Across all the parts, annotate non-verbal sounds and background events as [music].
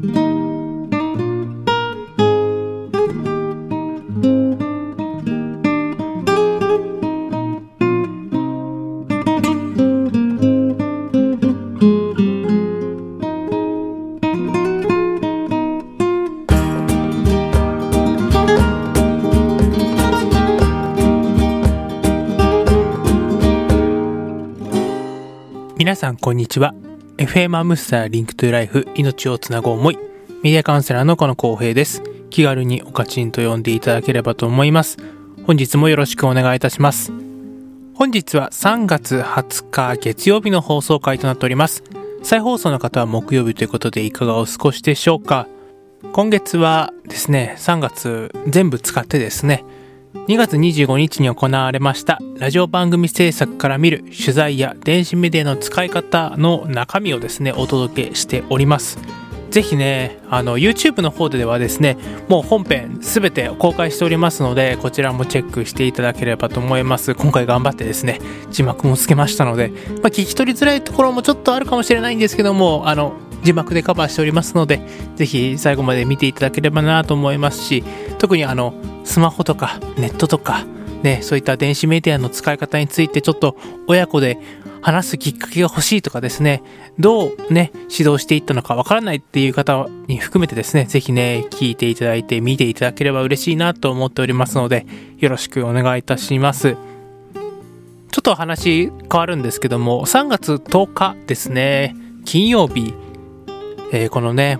皆さんこんにちは。FM アムスターリンクトゥライフ命をつなぐ思い。メディアカウンセラーの岡公平です。気軽におかちんと呼んでいただければと思います。本日もよろしくお願いいたします。本日は3月20日月曜日の放送回となっております。再放送の方は木曜日ということでいかがお過ごしでしょうか。今月はですね3月全部使ってですね2月25日に行われましたラジオ番組制作から見る取材や電子メディアの使い方の中身をですねお届けしております。ぜひねあの YouTube の方ではですねもう本編すべて公開しておりますのでこちらもチェックしていただければと思います。今回頑張ってですね字幕もつけましたので、まあ、聞き取りづらいところもちょっとあるかもしれないんですけどもあの字幕でカバーしておりますのでぜひ最後まで見ていただければなと思いますし特にあのスマホとかネットとかね、そういった電子メディアの使い方についてちょっと親子で話すきっかけが欲しいとかですね、どうね、指導していったのかわからないっていう方に含めてですね、ぜひね、聞いていただいて見ていただければ嬉しいなと思っておりますので、よろしくお願いいたします。ちょっと話変わるんですけども、3月10日ですね、金曜日、えーこのね、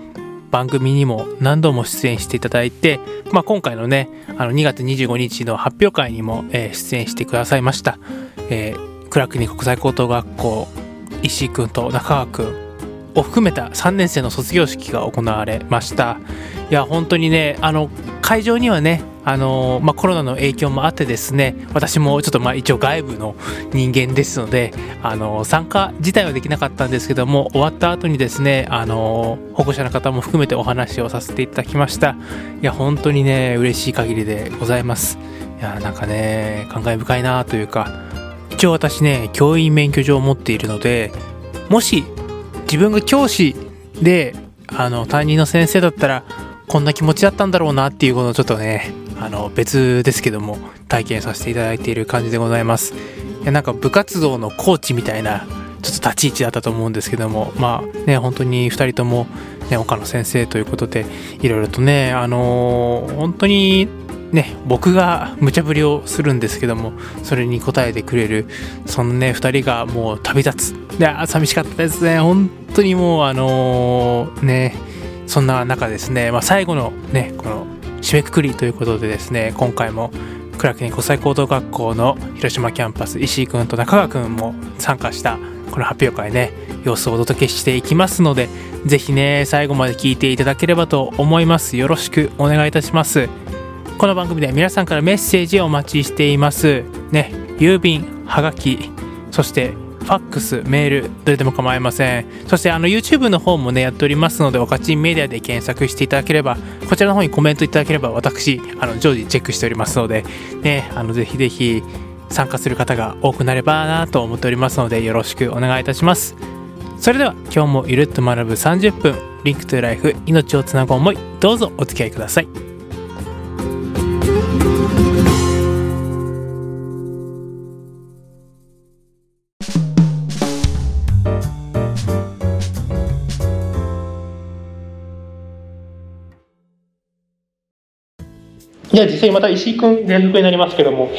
番組にも何度も出演していただいて、まあ、今回のね、あの2月25日の発表会にも、えー出演してくださいました。えー倉国国際高等学校石井くんと中川くんを含めた3年生の卒業式が行われましたいや本当にねあの会場にはねあのまあ、コロナの影響もあってですね私もちょっとまあ一応外部の人間ですのであの参加自体はできなかったんですけども終わった後にですねあの保護者の方も含めてお話をさせていただきました。いや本当にね嬉しい限りでございます。いやなんかね感慨深いなというか一応私ね教員免許状を持っているのでもし自分が教師であの担任の先生だったらこんな気持ちだったんだろうなっていうことをちょっとねあの別ですけども体験させていただいている感じでございます。いやなんか部活動のコーチみたいなちょっと立ち位置だったと思うんですけどもまあね本当に2人とも、ね、岡野先生ということでいろいろとねあのー本当にね僕が無茶ぶりをするんですけどもそれに応えてくれるそのね2人がもう旅立つ。いや寂しかったですね。本当にもうあのーねそんな中ですね、まあ、最後のねこの締めくくりということでですね今回も倉国国際高等学校の広島キャンパス石井くんと中川くんも参加したこの発表会ね様子をお届けしていきますのでぜひね最後まで聞いていただければと思います。よろしくお願いいたします。この番組では皆さんからメッセージをお待ちしています。ね郵便はがきそしてファックス、メール、どれでも構いません。そしてあの YouTube の方もね、やっておりますので、おかちんメディアで検索していただければ、こちらの方にコメントいただければ、私、あの常時チェックしておりますので、ね、あのぜひぜひ参加する方が多くなればなと思っておりますので、よろしくお願いいたします。それでは、今日もゆるっと学ぶ30分、リンクトゥライフ、命をつなぐ思い、どうぞお付き合いください。じゃあ実際また石井君連続になりますけども、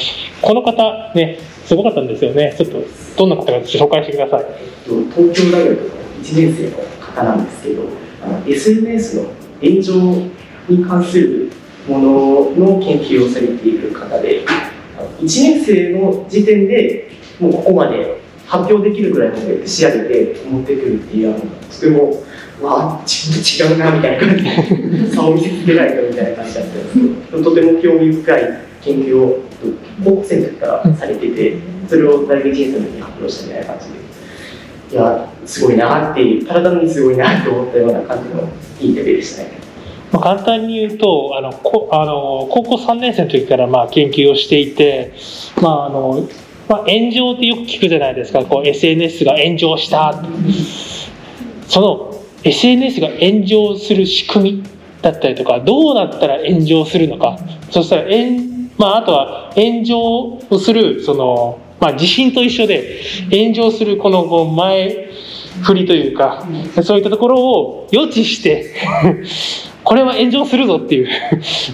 この方ね、すごかったんですよね。ちょっとどんな方か紹介してください。東京大学の1年生の方なんですけど SNS の炎上に関するものの研究をされている方で1年生の時点でもうここまで発表できるぐらいまで仕上げて持ってくるっていうあのとてもわあ自分と違うなみたいな感じで差を見せつけられたみたいな感じだったんですけどとても興味深い研究を高校生の時からされててそれを大学1年生の時に発表したみたいな感じで。いや、すごいなっていう、体にすごいなと思ったような感じのインタビューでしたね。まあ、簡単に言うとあのこあの高校3年生の時からまあ研究をしていて、まああのまあ、炎上ってよく聞くじゃないですかこう SNS が炎上したその SNS が炎上する仕組みだったりとかどうなったら炎上するのか。そしたら炎、まあ、あとは炎上をするその、まあ、地震と一緒で炎上するこの前振りというかそういったところを予知して [laughs] これは炎上するぞっていう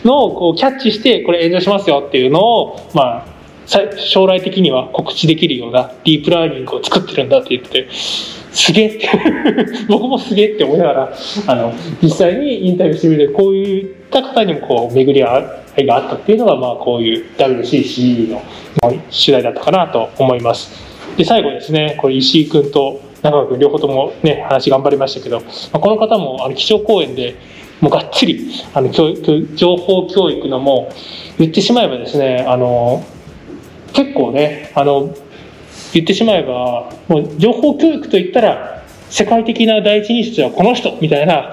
のをこうキャッチしてこれ炎上しますよっていうのをまあ将来的には告知できるようなディープラーニングを作ってるんだって言ってすげえって。[laughs] 僕もすげえって思いながらあの実際にインタビューしてみてこういった方にもこう巡り合いがあったっていうのがまあこういう WCCE の取材だったかなと思います。で最後ですねこれ石井君と中川君両方ともね話頑張りましたけど、この方もあの基調講演でもうがっつりあの教育情報教育のも言ってしまえばですねあの結構ねあの言ってしまえばもう情報教育といったら世界的な第一人者はこの人みたいな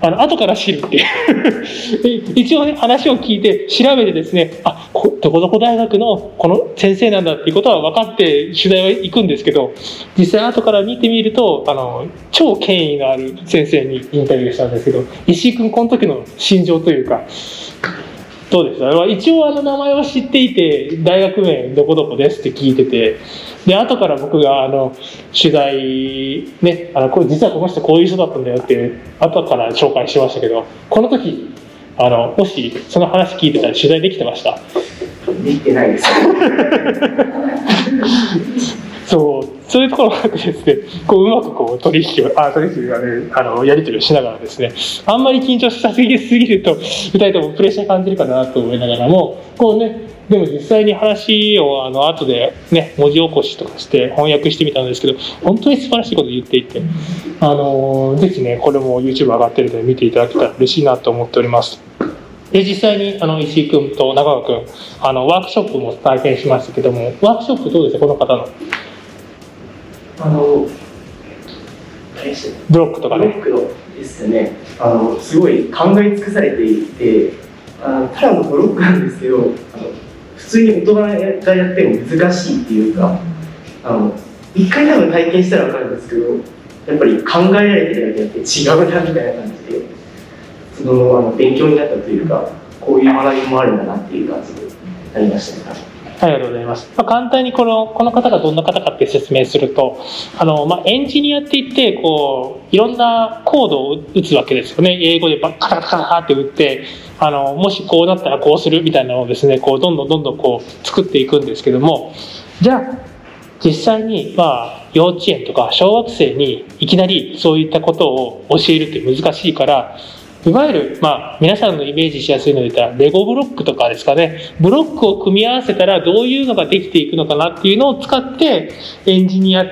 あの後から知るっていう。[laughs] 一応ね話を聞いて調べてですねあどこどこ大学のこの先生なんだっていうことは分かって取材は行くんですけど実際後から見てみるとあの超権威のある先生にインタビューしたんですけど石井君この時の心情というかそうです。一応あの名前を知っていて大学名どこどこですって聞いててで後から僕があの取材ねあのこれ実はこの人こういう人だったんだよって後から紹介しましたけどこの時あのもしその話聞いてたら取材できてました。できてないです [laughs] そういうところがですねこううまくこう取引をあ取引がねあのやり取りをしながらですねあんまり緊張しすぎすぎると2人ともプレッシャー感じるかなと思いながらもこうねでも実際に話をあの後でね文字起こしとかして翻訳してみたんですけど本当に素晴らしいこと言っていてあのぜひねこれも YouTube 上がってるので見ていただけたら嬉しいなと思っております。で実際にあの石井君と中川君あのワークショップも体験しましたけどもワークショップどうですかこの方の？あのブロックとかね。ブロックのですね。あのすごい考え尽くされていてあのただのブロックなんですけど普通に大人がやっても難しいっていうかあの一回多分体験したら分かるんですけどやっぱり考えられてるだけあって違うなみたいな感じでそのあの勉強になったというかこういう学びもあるんだなっていう感じでなりましたね。ありがとうございます。まあ、簡単にこのこの方がどんな方かって説明すると、あのまあ、エンジニアって言ってこういろんなコードを打つわけですよね。英語でバカタカタカタって打って、あのもしこうなったらこうするみたいなのをですね、こうどんどんどんどんこう作っていくんですけども、じゃあ実際にまあ幼稚園とか小学生にいきなりそういったことを教えるって難しいから。いわゆる、まあ、皆さんのイメージしやすいので言ったら、レゴブロックとかですかね、ブロックを組み合わせたらどういうのができていくのかなっていうのを使って、エンジニア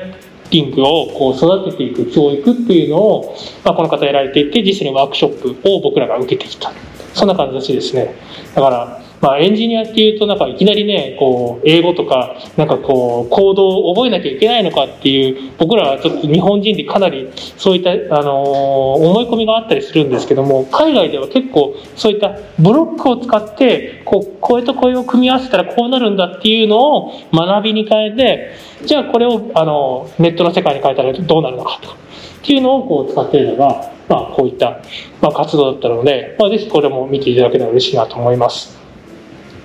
リングをこう育てていく教育っていうのを、まあ、この方やられていて、実際にワークショップを僕らが受けてきた。そんな感じですね。だから、まあ、エンジニアっていうとなんかいきなりねこう英語とかなんかこう行動を覚えなきゃいけないのかっていう僕らはちょっと日本人でかなりそういった、あの思い込みがあったりするんですけども海外では結構そういったブロックを使ってこう声と声を組み合わせたらこうなるんだっていうのを学びに変えてじゃあこれをあのネットの世界に変えたらどうなるのかとかっていうのをこう使っているのが、まあ、こういった、まあ、活動だったので、まあ、ぜひこれも見ていただけたら嬉しいなと思います。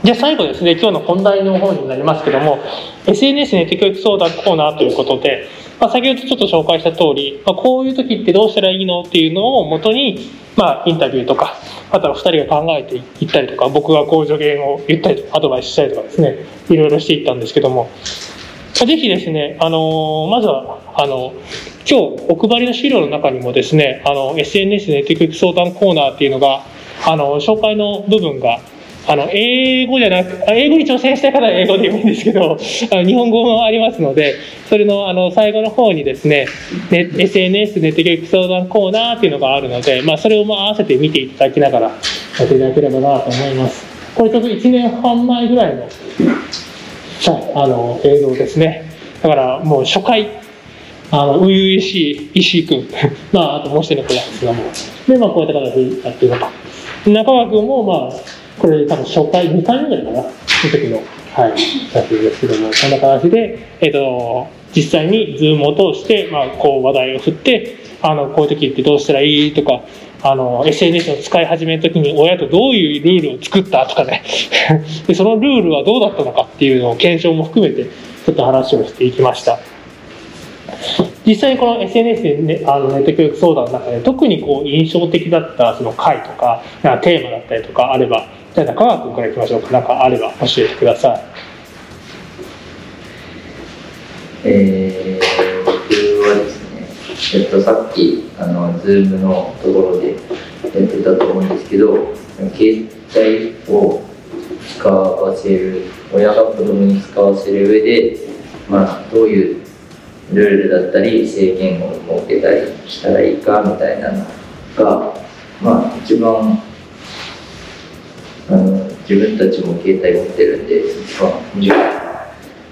じゃあ最後ですね、今日の本題の方になりますけども、SNS ネット教育相談コーナーということで、まあ、先ほどちょっと紹介した通り、まあ、こういう時ってどうしたらいいのっていうのをもとに、まあ、インタビューとか、あとは2人が考えていったりとか、僕がこう助言を言ったりとか、アドバイスしたりとかですね、いろいろしていったんですけども、ぜひですね、あのまずは、あの今日お配りの資料の中にもですね、あの SNS ネット教育相談コーナーっていうのが、あの紹介の部分があの、英語じゃなく、英語に挑戦したい方は英語でもいいんですけど、[laughs] あの日本語もありますので、それのあの最後の方にですね、ね SNS ネット教育相談コーナーっていうのがあるので、まあ、それを合わせて見ていただきながらやっていただければなと思います。これちょっと1年半前ぐらいの、はいあの映像ですね。だからもう初回、あの、初々しい石井君、[laughs] まあ、あともう一人の子なんですがも、で、まあ、こういった形でやっていると。中川君も、まあ、これ多分初回、2回目ぐらいかな、その時の、はい、写真ですけども、こんな形で、えっ、ー、と、実際にズームを通して、まあ、こう話題を振って、あのこういう時ってどうしたらいいとかあの SNS を使い始める時に親とどういうルールを作ったとかね。[laughs] でそのルールはどうだったのかっていうのを検証も含めてちょっと話をしていきました。実際にこの SNS で、ね、あのネット教育相談の中で特にこう印象的だったその回とかテーマだったりとかあればじゃあ中川君からいきましょうか。何かあれば教えてください。えー、僕はですね、えっと、さっきあの Zoom のところでやってたと思うんですけど携帯を使わせる親が子供に使わせる上で、まあ、どういうルールだったり制限を設けたりしたらいいかみたいなのが、まあ、一番あの自分たちも携帯持ってるんで一番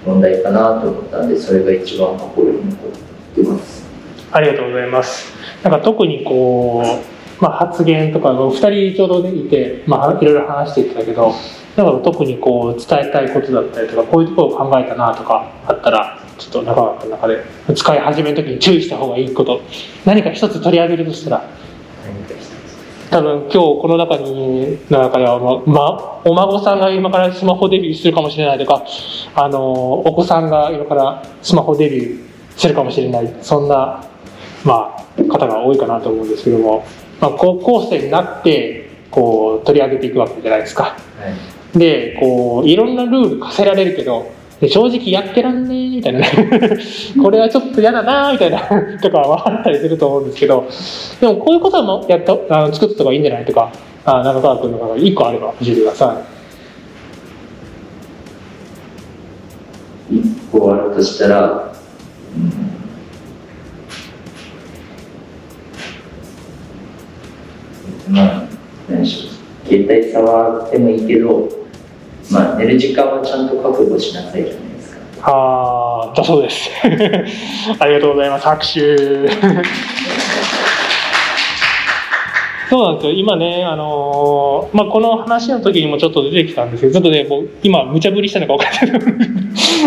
問題かなと思ったんでそれが一番心に残ってますありがとうございます。なんか特にこう、まあ、発言とか2人ちょうど、ね、いて、まあ、いろいろ話していたけどだから特にこう伝えたいことだったりとかこういうところを考えたなとかあったらちょっと中川君の中で使い始める時に注意した方がいいこと何か一つ取り上げるとしたら？多分今日この中にの中では、まま、お孫さんが今からスマホデビューするかもしれないとかあのお子さんが今からスマホデビューするかもしれないそんな、まあ、方が多いかなと思うんですけども、まあ、高校生になってこう取り上げていくわけじゃないですか。はい、でこういろんなルール課せられるけどで正直やってらんねえみたいな。ね [laughs] これはちょっと嫌だなみたいな [laughs] とかはあったりすると思うんですけどでもこういうこともやったあの作った方がいいんじゃないとかあ中川君の方が1個あれば教えてくださ。い1個あるとしたら、うん、まあ何でしょう。携帯触ってもいいけどまあ、寝る時間はちゃんと覚悟しなさいじゃないですか。ああ、だそうです。[laughs] ありがとうございます。拍手。[laughs] そうなんですよ。今ね、あのー、まあ、この話の時にもちょっと出てきたんですけど、ちょっとね、もう今、無茶ぶりしたのか分かん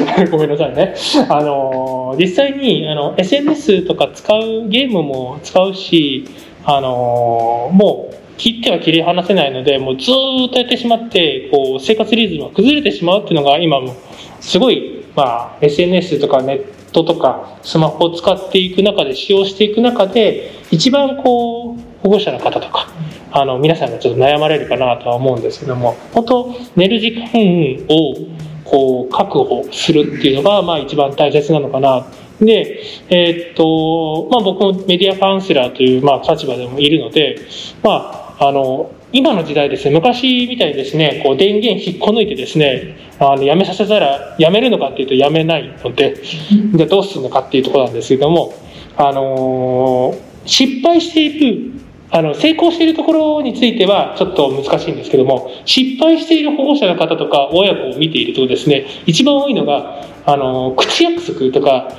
ない。[laughs] ごめんなさいね。あのー、実際に、あの、SNS とか使う、ゲームも使うし、あのー、もう、切っては切り離せないのでもうずっとやってしまってこう生活リズムが崩れてしまうっていうのが今もすごい、まあ、SNS とかネットとかスマホを使っていく中で使用していく中で一番こう保護者の方とかあの皆さんがちょっと悩まれるかなとは思うんですけども本当寝る時間をこう確保するっていうのがまあ一番大切なのかな。で、えー、っと、まあ僕もメディアカウンセラーという、まあ、立場でもいるので、まあ、あの、今の時代ですね、昔みたいにですね、こう電源引っこ抜いてですね、あの、やめさせたら、やめるのかっていうとやめないので、じゃどうするのかっていうところなんですけども、あの失敗している、あの、成功しているところについてはちょっと難しいんですけども、失敗している保護者の方とか親子を見ているとですね、一番多いのが、あの、口約束とか、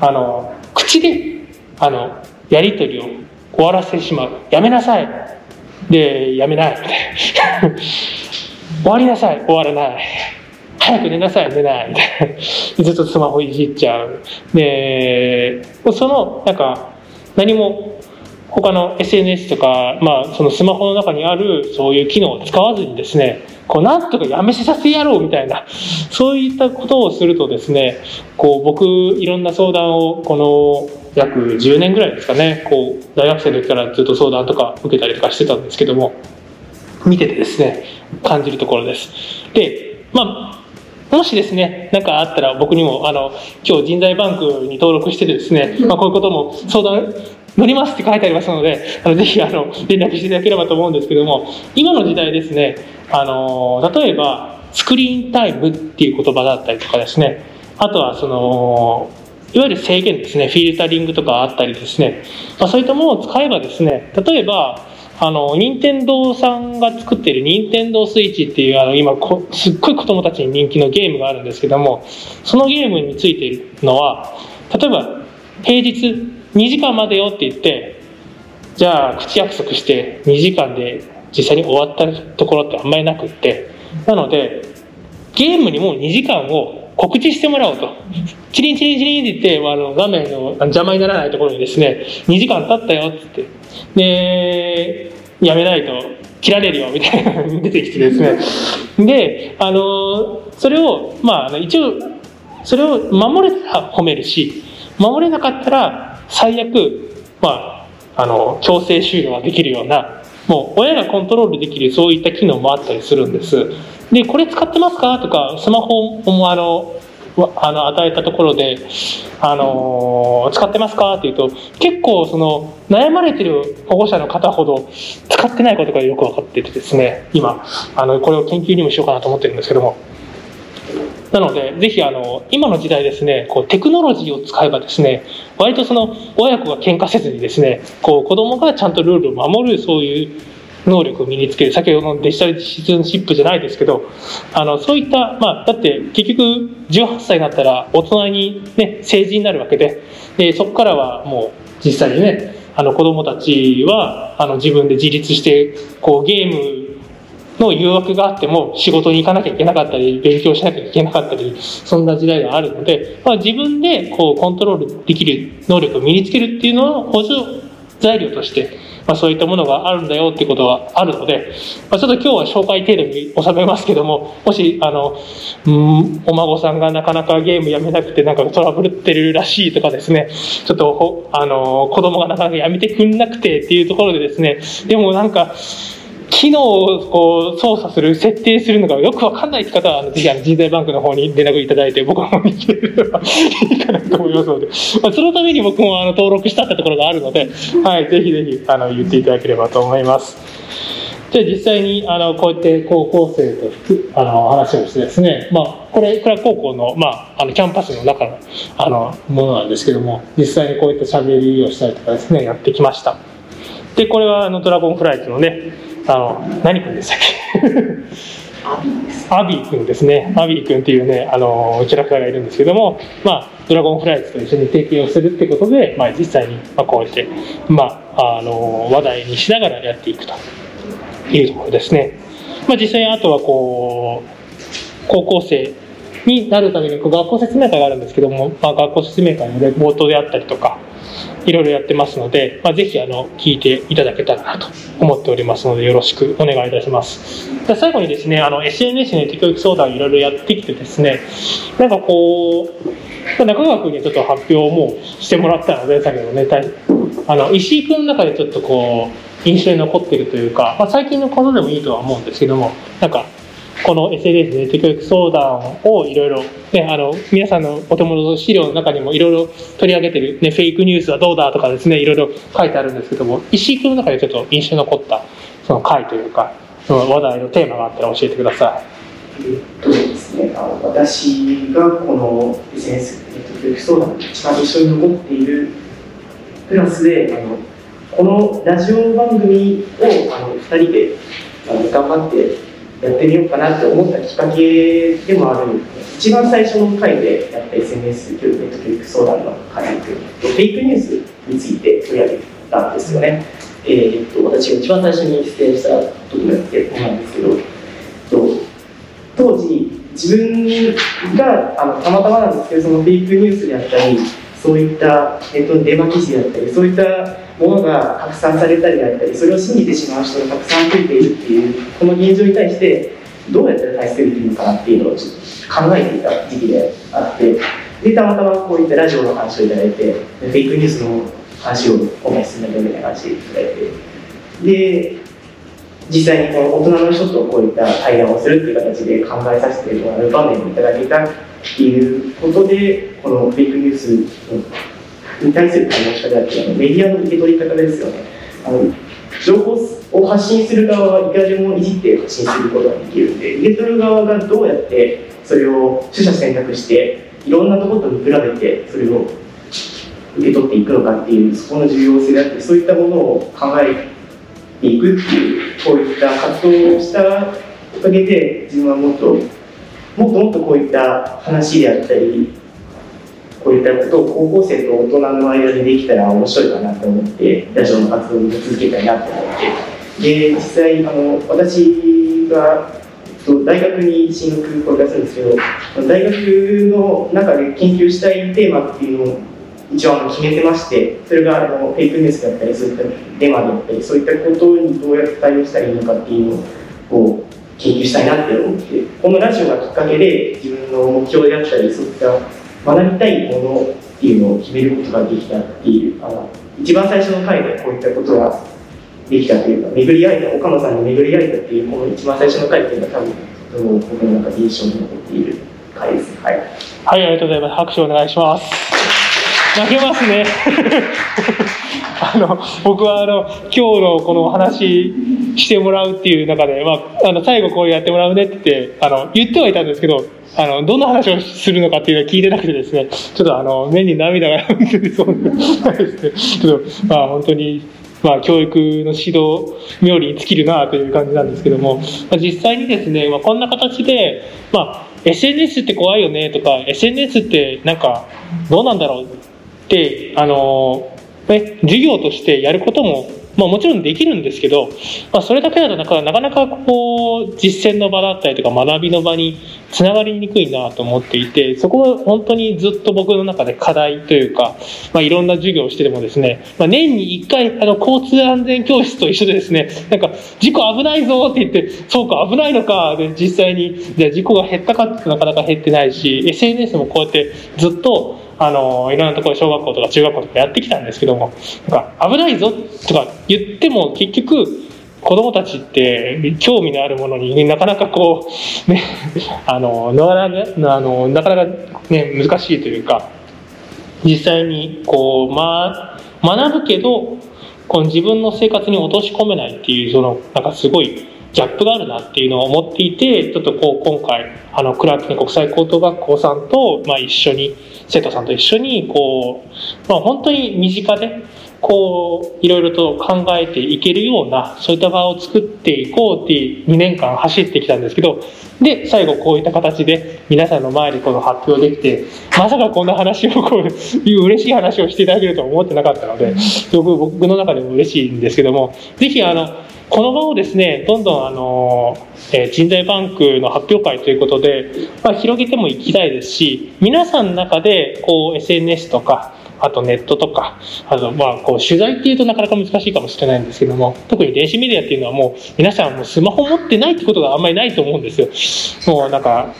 あの、口で、あの、やりとりを終わらせてしまう。やめなさい。で、やめない。[laughs] 終わりなさい。終わらない。早く寝なさい。寝ない。[laughs] ずっとスマホいじっちゃう。で、その、なんか、何も他の SNS とか、まあ、そのスマホの中にあるそういう機能を使わずにですね、こうなんとかやめさせてやろうみたいな、そういったことをするとですね、こう僕、いろんな相談をこの約10年ぐらいですかね。こう大学生の時からずっと相談とか受けたりとかしてたんですけども。見ててですね感じるところです。でまあもしですね、何かあったら僕にも、あの、今日人材バンクに登録しててですね、まあ、こういうことも相談乗りますって書いてありますので、あのぜひ、あの、連絡していただければと思うんですけども、今の時代ですね、あの、例えば、スクリーンタイムっていう言葉だったりとかですね、あとは、その、いわゆる制限ですね、フィルタリングとかあったりですね、まあ、そういったものを使えばですね、例えば、あの、任天堂さんが作っている任天堂スイッチっていう、あの、今、すっごい子供たちに人気のゲームがあるんですけども、そのゲームについているのは、例えば、平日2時間までよって言って、じゃあ、口約束して2時間で実際に終わったところってあんまりなくって、なので、ゲームにもう2時間を告知してもらおうと。チリンチリンチリンって言って、あの画面の邪魔にならないところにですね、2時間経ったよって言って。で、やめないと切られるよみたいなの出てきてですね。で、あの、それを、まあ、一応、それを守れたら褒めるし、守れなかったら最悪、まあ、あの、強制終了ができるような、もう親がコントロールできるそういった機能もあったりするんです。で、これ使ってますか？とか、スマホもあの、あの与えたところで、あのー、使ってますか？っていうと結構その悩まれてる保護者の方ほど使ってないことがよく分かっててですね今あのこれを研究にもしようかなと思ってるんですけども。なのでぜひあの今の時代ですねこうテクノロジーを使えばですね割とその親子が喧嘩せずにですねこう子供がちゃんとルールを守るそういう能力を身につける先ほどのデジタルシズンシップじゃないですけどあのそういったまあだって結局18歳になったら大人にね成人になるわけででそこからはもう実際にねあの子供たちはあの自分で自立してこうゲームの誘惑があっても仕事に行かなきゃいけなかったり勉強しなきゃいけなかったりそんな時代があるので、まあ、自分でこうコントロールできる能力を身につけるっていうのを補助材料としてまあ、そういったものがあるんだよってことはあるので、まあ、ちょっと今日は紹介程度に収めますけどももしあのうんお孫さんがなかなかゲームやめなくてなんかトラブルってるらしいとかですねちょっとあの子供がなかなかやめてくんなくてっていうところでですねでもなんか機能をこう操作する設定するのがよく分かんないって方はぜひあの人材バンクの方に連絡いただいて僕の方に来てればいいかなと思いますので、[laughs] まあ、そのために僕もあの登録したってところがあるので、[laughs] はい、ぜひぜひあの言っていただければと思います。じゃあ実際にあのこうやって高校生とあの話をしてですね、まあ、これ倉高校の,、まあ、あのキャンパスの中のあのものなんですけども実際にこういったしゃべりをしたりとかですねやってきましたでこれはあのドラゴンフライトのねあの何君でしたっけ？アビー君ですね。アビー君っていうねあのキャラクターがいるんですけども、まあ、ドラゴンフライズと一緒に提携をするってことで、まあ、実際に、まあ、こうして、まあ、あの話題にしながらやっていくというところですね、まあ、実際にあとはこう高校生になるために学校説明会があるんですけども、まあ、学校説明会のレポートであったりとかいろいろやってますので、まあ、ぜひあの聞いていただけたらなと思っておりますのでよろしくお願いいたします。で最後にですねあの SNS ネット教育相談いろいろやってきてですねなんかこう中川君にちょっと発表もしてもらったので先ほどねあの石井君の中でちょっとこう印象に残ってるというか、まあ、最近のことでもいいとは思うんですけどもなんかこの SNS ネット教育相談をいろいろ、ね、あの皆さんのお手元の資料の中にもいろいろ取り上げてる、ね、フェイクニュースはどうだとかですねいろいろ書いてあるんですけども石井君の中でちょっと印象に残ったその回というかその話題のテーマがあったら教えてください。えっとですね、あの私がこの SNS ネット教育相談に一番印象に残っているプラスであのこのラジオ番組をあの2人であの頑張ってやってみようかなって思ったきっかけでもある一番最初の回でやった SNS 教育ネット教育相談の回とフェイクニュースについて取り上げたんですよね。えー、っと私が一番最初に出演した時のやつなんですけど、当時自分があのたまたまなんですけどそのフェイクニュースであったりそういったネットのデマ記事であったりそういったものが拡散されたりあったりそれを信じてしまう人がたくさん増えているっていうこの現状に対してどうやったら対策できるのかなっていうのをちょっと考えていた時期であってでたまたまこういったラジオの話をいただいてフェイクニュースの話を今回進めてみたいな感じでいただいてで実際にこの大人の人とこういった対談をするっていう形で考えさせてもらう場面をいただけたっていうことでこのフェイクニュースのに対する対応し方だってあのメディアの受け取り方ですよねあの情報を発信する側はいくらでもいじって発信することができるんで受け取る側がどうやってそれを取捨選択していろんなところと見比べてそれを受け取っていくのかっていうそこの重要性であってそういったものを考えていくっていうこういった活動をしたおかげで自分はもっともっともっとこういった話であったりこういったことを高校生と大人の間でできたら面白いかなと思ってラジオの活動を続けたいなと思ってで実際あの私が大学に進学これからするんですけど大学の中で研究したいテーマっていうのを一応決めてましてそれがあのフェイクニュースだったりそういったデマだったりそういったことにどうやって対応したらいいのかっていうのを研究したいなって思ってこのラジオがきっかけで自分の目標であったりそういった学びたいものっていうのを決めることができたっていうあの一番最初の回でこういったことができたというか巡り会えた岡野さんに巡り会えたっていうこの一番最初の回っていうのは多分とても僕の中で印象に残っている回です。はい、はい、ありがとうございます拍手お願いします泣けますね [laughs] あの僕はあの今日のこの話してもらうっていう中で、まあ、あの最後こうやってもらうねってってあの言ってはいたんですけどあのどんな話をするのかっていうのは聞いてなくてですねちょっとあの目に涙が出てそうですねちょっとまあ本当にまあ、教育の指導妙に尽きるなという感じなんですけども、まあ、実際にですね、まあ、こんな形で、まあ、SNS って怖いよねとか SNS ってなんかどうなんだろうであの、ね、授業としてやることも、まあ、もちろんできるんですけど、まあ、それだけだとなかなかこう実践の場だったりとか学びの場につながりにくいなと思っていてそこは本当にずっと僕の中で課題というか、まあ、いろんな授業をしてでもですね、まあ、年に1回あの交通安全教室と一緒でですねなんか事故危ないぞって言ってそうか危ないのかで実際にじゃ事故が減ったかってなかなか減ってないし SNS もこうやってずっとあのいろんなところ小学校とか中学校とかやってきたんですけどもなんか危ないぞとか言っても結局子供たちって興味のあるものになかなかこうねあのなかなかあのなかなかね難しいというか実際にこう、まあ、学ぶけどこの自分の生活に落とし込めないっていうそのなんかすごいギャップがあるなっていうのを思っていてちょっとこう今回あのクラーク記念国際高等学校さんと、まあ、一緒に生徒さんと一緒にこう、まあ、本当に身近でこういろいろと考えていけるようなそういった場を作っていこうっていう2年間走ってきたんですけどで最後こういった形で皆さんの前でこの発表できてまさかこんな話をこういう嬉しい話をしていただけるとは思ってなかったのですごく僕の中でも嬉しいんですけども是非あのこの場をですねどんどんあの、えー、人材バンクの発表会ということで、まあ、広げてもいきたいですし皆さんの中でこう SNS とかあとネットとか、あとまあこう取材っていうとなかなか難しいかもしれないんですけども、特に電子メディアっていうのはもう皆さんもうスマホ持ってないってことがあんまりないと思うんですよ。もうなんか、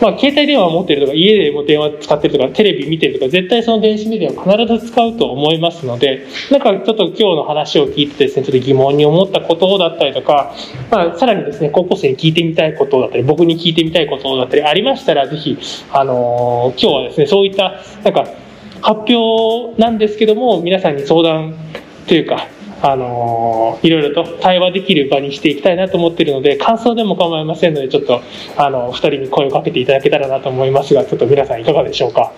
まあ携帯電話持ってるとか、家でも電話使ってるとか、テレビ見てるとか、絶対その電子メディアを必ず使うと思いますので、なんかちょっと今日の話を聞いてですね、ちょっと疑問に思ったことだったりとか、まあさらにですね、高校生に聞いてみたいことだったり、僕に聞いてみたいことだったりありましたら、ぜひ、あのー、今日はですね、そういった、なんか、発表なんですけども皆さんに相談というかあのいろいろと対話できる場にしていきたいなと思っているので感想でも構いませんのでちょっとあの2人に声をかけていただけたらなと思いますがちょっと皆さんいかがでしょうか？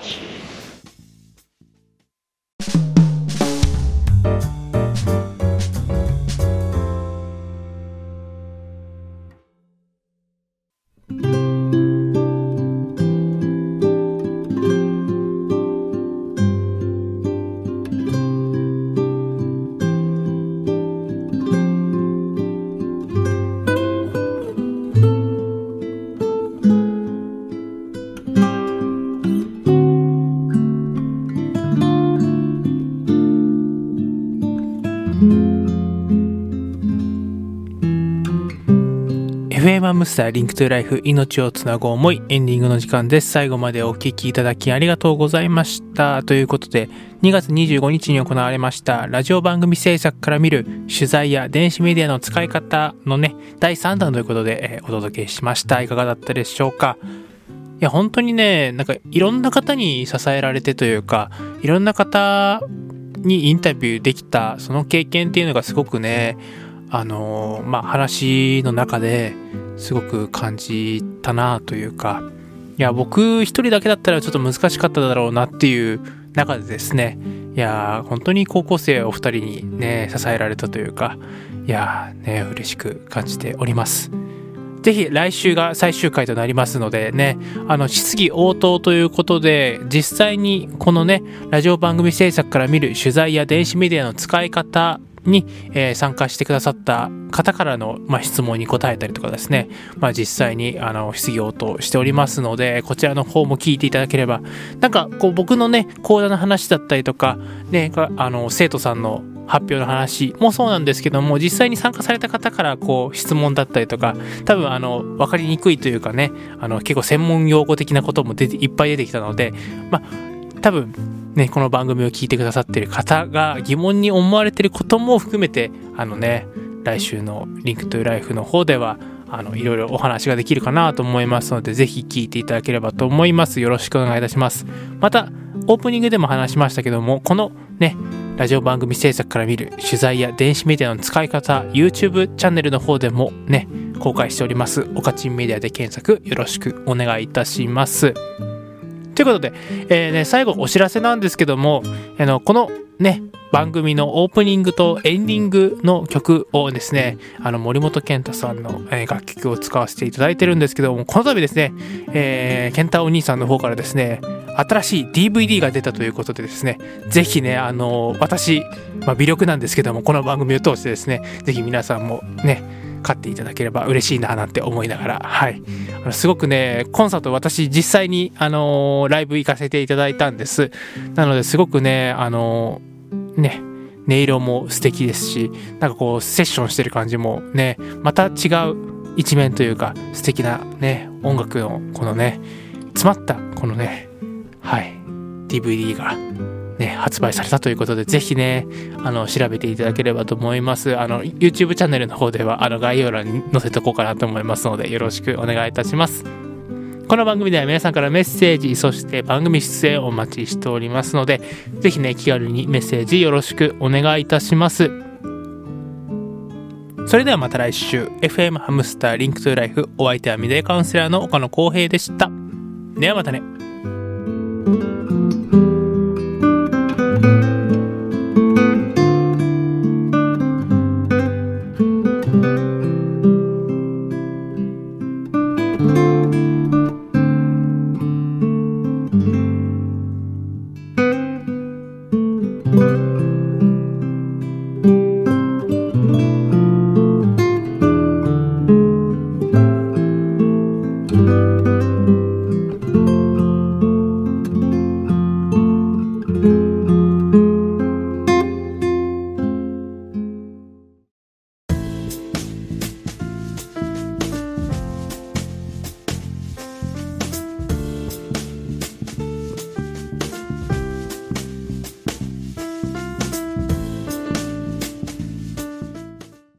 スターリンクトゥライフ命をつなぐ思いエンディングの時間です。最後までお聴きいただきありがとうございました。ということで2月25日に行われましたラジオ番組制作から見る取材や電子メディアの使い方のね第3弾ということで、えお届けしました。いかがだったでしょうか？いや本当にねなんかいろんな方に支えられてというかいろんな方にインタビューできたその経験っていうのがすごくねあのまあ話の中ですごく感じたなというかいや僕一人だけだったらちょっと難しかっただろうなっていう中でですねいや本当に高校生お二人にね支えられたというかいやね嬉しく感じております。ぜひ来週が最終回となりますのでね、あの、質疑応答ということで、実際にこのね、ラジオ番組制作から見る取材や電子メディアの使い方に、えー参加してくださった方からの、まあ、質問に答えたりとかですね、まあ、実際にあの質疑応答しておりますのでこちらの方も聞いていただければなんかこう僕のね講座の話だったりとか、ね、あの生徒さんの発表の話もそうなんですけども実際に参加された方からこう質問だったりとか多分あの分かりにくいというかねあの結構専門用語的なことも出ていっぱい出てきたのでまあ多分ねこの番組を聞いてくださってる方が疑問に思われてることも含めてあのね来週のリンクトゥライフの方ではあのいろいろお話ができるかなと思いますのでぜひ聞いていただければと思います。よろしくお願いいたします。またオープニングでも話しましたけどもこのねラジオ番組制作から見る取材や電子メディアの使い方 YouTube チャンネルの方でもね公開しております。おかちんメディアで検索よろしくお願いいたします。ということで、えーね、最後お知らせなんですけどもあのこのね番組のオープニングとエンディングの曲をですねあの森本健太さんの、楽曲を使わせていただいてるんですけどもこの度ですね、えー、健太お兄さんの方からですね新しい DVD が出たということでですねぜひねあの私、まあ、微力なんですけどもこの番組を通してですねぜひ皆さんもね買っていただければ嬉しいななんて思いながら、はい。あのすごくね、コンサート私実際に、あのーライブ行かせていただいたんです。なのですごくね、あのーね、音色も素敵ですし、なんかこう、セッションしてる感じもね、また違う一面というか、素敵なね、音楽のこのね、詰まったこのね、はい、DVD がね、発売されたということで、ぜひね、あの、調べていただければと思います。あの、YouTube チャンネルの方では、あの、概要欄に載せておこうかなと思いますので、よろしくお願いいたします。この番組では皆さんからメッセージ、そして番組出演をお待ちしておりますので、ぜひね、気軽にメッセージよろしくお願いいたします。それではまた来週、FM ハムスターリンクトゥライフ、お相手はミデイカウンセラーの岡野光平でした。ではまたね。「